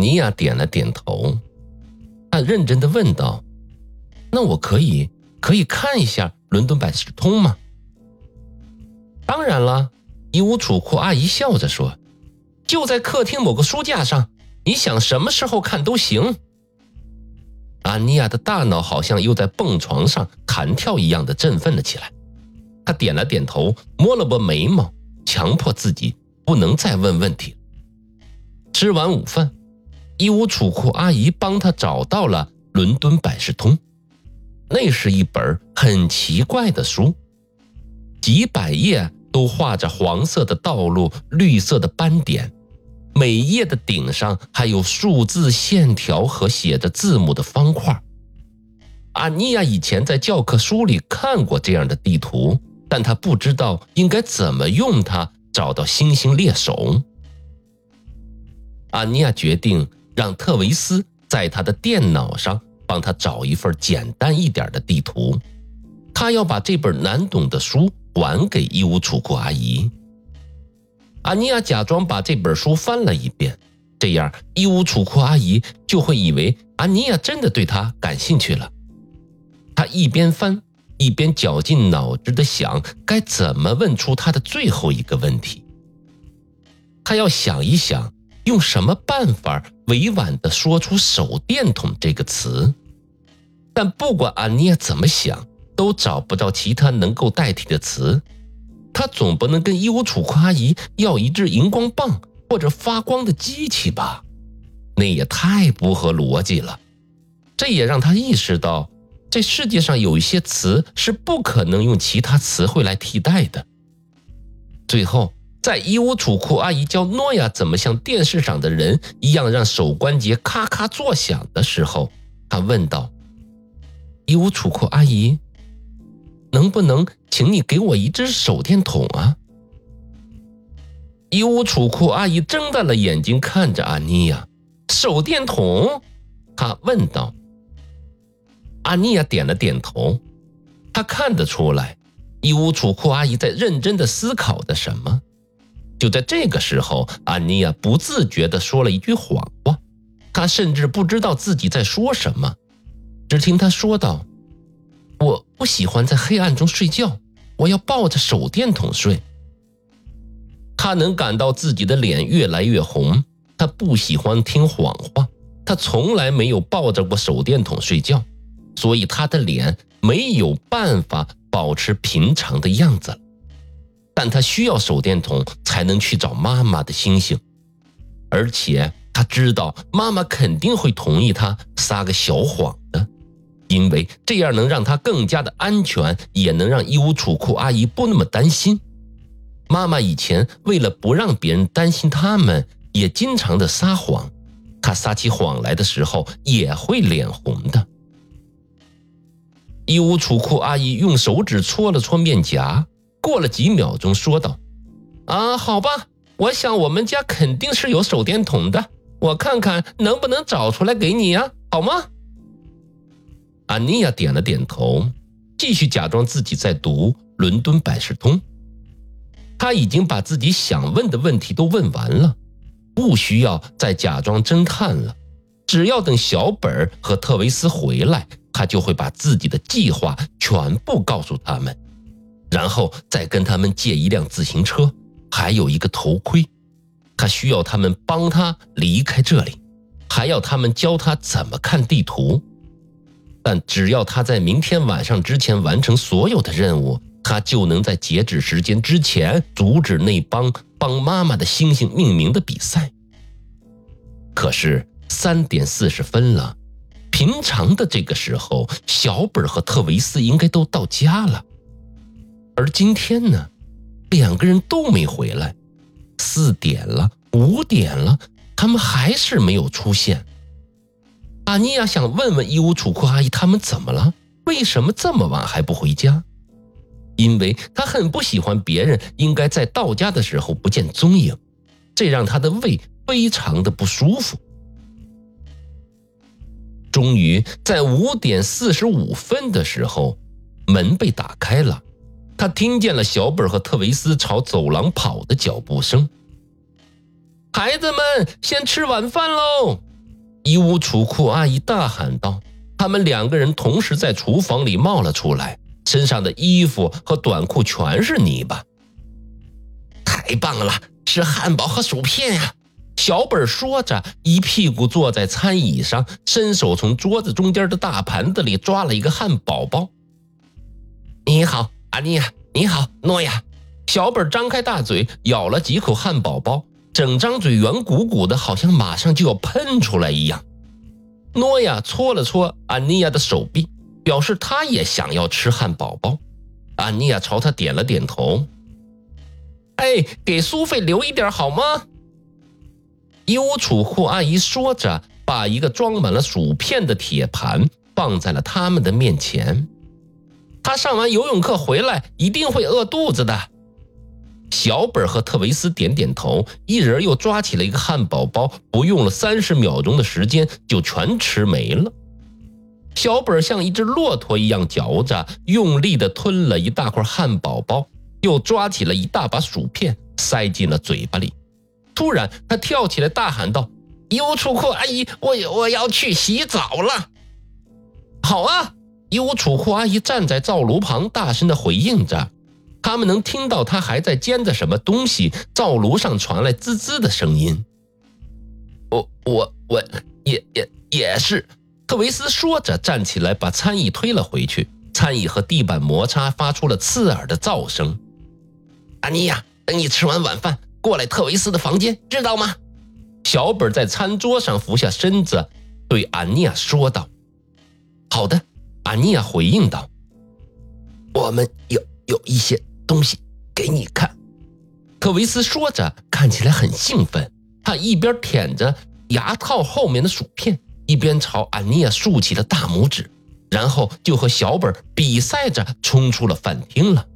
尼亚点了点头，他认真的问道：“那我可以可以看一下伦敦百事通吗？”“当然了。”衣物储库阿姨笑着说：“就在客厅某个书架上，你想什么时候看都行。”安妮亚的大脑好像又在蹦床上弹跳一样的振奋了起来。她点了点头，摸了摸眉毛，强迫自己不能再问问题。吃完午饭，义乌储库阿姨帮他找到了《伦敦百事通》，那是一本很奇怪的书，几百页都画着黄色的道路、绿色的斑点。每页的顶上还有数字线条和写着字母的方块。阿尼亚以前在教科书里看过这样的地图，但他不知道应该怎么用它找到星星猎手。阿尼亚决定让特维斯在他的电脑上帮他找一份简单一点的地图，他要把这本难懂的书还给义乌储库阿姨。阿尼亚假装把这本书翻了一遍，这样义乌储库阿姨就会以为阿尼亚真的对他感兴趣了。他一边翻，一边绞尽脑汁的想该怎么问出他的最后一个问题。他要想一想，用什么办法委婉的说出“手电筒”这个词。但不管阿尼亚怎么想，都找不到其他能够代替的词。他总不能跟义乌储库阿姨要一支荧光棒或者发光的机器吧？那也太不合逻辑了。这也让他意识到，这世界上有一些词是不可能用其他词汇来替代的。最后，在义乌储库阿姨教诺亚怎么像电视上的人一样让手关节咔咔作响的时候，他问道：“义乌储库阿姨。”能不能请你给我一只手电筒啊？义乌储库阿姨睁大了眼睛看着阿尼亚，手电筒？她问道。阿尼亚点了点头，他看得出来，义乌储库阿姨在认真的思考着什么。就在这个时候，安妮亚不自觉地说了一句谎话，她甚至不知道自己在说什么。只听她说道。我不喜欢在黑暗中睡觉，我要抱着手电筒睡。他能感到自己的脸越来越红。他不喜欢听谎话，他从来没有抱着过手电筒睡觉，所以他的脸没有办法保持平常的样子了。但他需要手电筒才能去找妈妈的星星，而且他知道妈妈肯定会同意他撒个小谎的。因为这样能让他更加的安全，也能让义乌储库阿姨不那么担心。妈妈以前为了不让别人担心他们，也经常的撒谎。她撒起谎来的时候也会脸红的。义乌储库阿姨用手指搓了搓面颊，过了几秒钟说道：“啊，好吧，我想我们家肯定是有手电筒的，我看看能不能找出来给你呀，好吗？”安妮亚点了点头，继续假装自己在读《伦敦百事通》。他已经把自己想问的问题都问完了，不需要再假装侦探了。只要等小本和特维斯回来，他就会把自己的计划全部告诉他们，然后再跟他们借一辆自行车，还有一个头盔。他需要他们帮他离开这里，还要他们教他怎么看地图。但只要他在明天晚上之前完成所有的任务，他就能在截止时间之前阻止那帮帮妈妈的星星命名的比赛。可是三点四十分了，平常的这个时候，小本和特维斯应该都到家了，而今天呢，两个人都没回来。四点了，五点了，他们还是没有出现。阿尼亚想问问义乌储库阿姨他们怎么了？为什么这么晚还不回家？因为他很不喜欢别人应该在到家的时候不见踪影，这让他的胃非常的不舒服。终于在五点四十五分的时候，门被打开了，他听见了小本和特维斯朝走廊跑的脚步声。孩子们，先吃晚饭喽！衣物储库阿姨大喊道。他们两个人同时在厨房里冒了出来，身上的衣服和短裤全是泥巴。太棒了，是汉堡和薯片呀！小本说着，一屁股坐在餐椅上，伸手从桌子中间的大盘子里抓了一个汉堡包。你好，阿妮亚。你好，诺亚。小本张开大嘴，咬了几口汉堡包，整张嘴圆鼓鼓的，好像马上就要喷出来一样。诺亚搓了搓安妮亚的手臂，表示他也想要吃汉堡包。安妮亚朝他点了点头。哎，给苏菲留一点好吗？衣物储库阿姨说着，把一个装满了薯片的铁盘放在了他们的面前。他上完游泳课回来一定会饿肚子的。小本和特维斯点点头，一人又抓起了一个汉堡包，不用了三十秒钟的时间就全吃没了。小本像一只骆驼一样嚼着，用力地吞了一大块汉堡包，又抓起了一大把薯片塞进了嘴巴里。突然，他跳起来大喊道：“衣物储库阿姨，我我要去洗澡了。”好啊，一屋储库阿姨站在灶炉旁，大声地回应着。他们能听到他还在煎着什么东西，灶炉上传来滋滋的声音。我我我也也也是，特维斯说着站起来，把餐椅推了回去。餐椅和地板摩擦，发出了刺耳的噪声。安妮亚，等你吃完晚饭，过来特维斯的房间，知道吗？小本在餐桌上俯下身子，对安妮亚说道：“好的。”安尼亚回应道：“我们有有一些。”东西给你看，特维斯说着，看起来很兴奋。他一边舔着牙套后面的薯片，一边朝安尼亚竖起了大拇指，然后就和小本比赛着冲出了饭厅了。